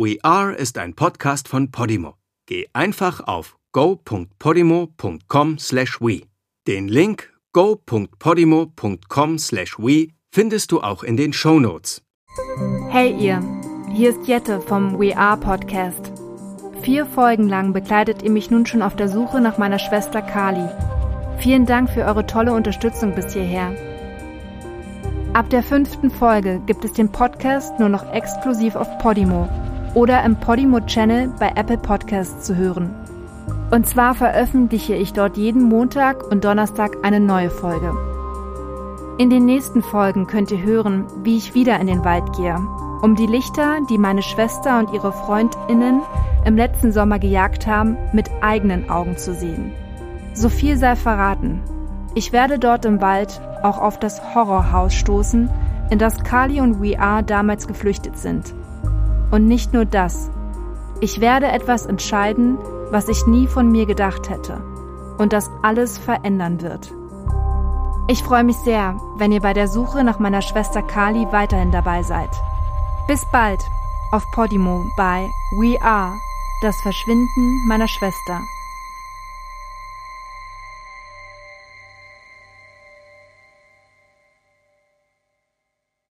We Are ist ein Podcast von Podimo. Geh einfach auf go.podimo.com/we. Den Link go.podimo.com/we findest du auch in den Show Notes. Hey ihr, hier ist Jette vom We Are Podcast. Vier Folgen lang begleitet ihr mich nun schon auf der Suche nach meiner Schwester Kali. Vielen Dank für eure tolle Unterstützung bis hierher. Ab der fünften Folge gibt es den Podcast nur noch exklusiv auf Podimo oder im Podimo Channel bei Apple Podcasts zu hören. Und zwar veröffentliche ich dort jeden Montag und Donnerstag eine neue Folge. In den nächsten Folgen könnt ihr hören, wie ich wieder in den Wald gehe, um die Lichter, die meine Schwester und ihre Freundinnen im letzten Sommer gejagt haben, mit eigenen Augen zu sehen. So viel sei verraten. Ich werde dort im Wald auch auf das Horrorhaus stoßen, in das Kali und We Are damals geflüchtet sind. Und nicht nur das. Ich werde etwas entscheiden, was ich nie von mir gedacht hätte und das alles verändern wird. Ich freue mich sehr, wenn ihr bei der Suche nach meiner Schwester Kali weiterhin dabei seid. Bis bald auf Podimo bei We Are, das Verschwinden meiner Schwester.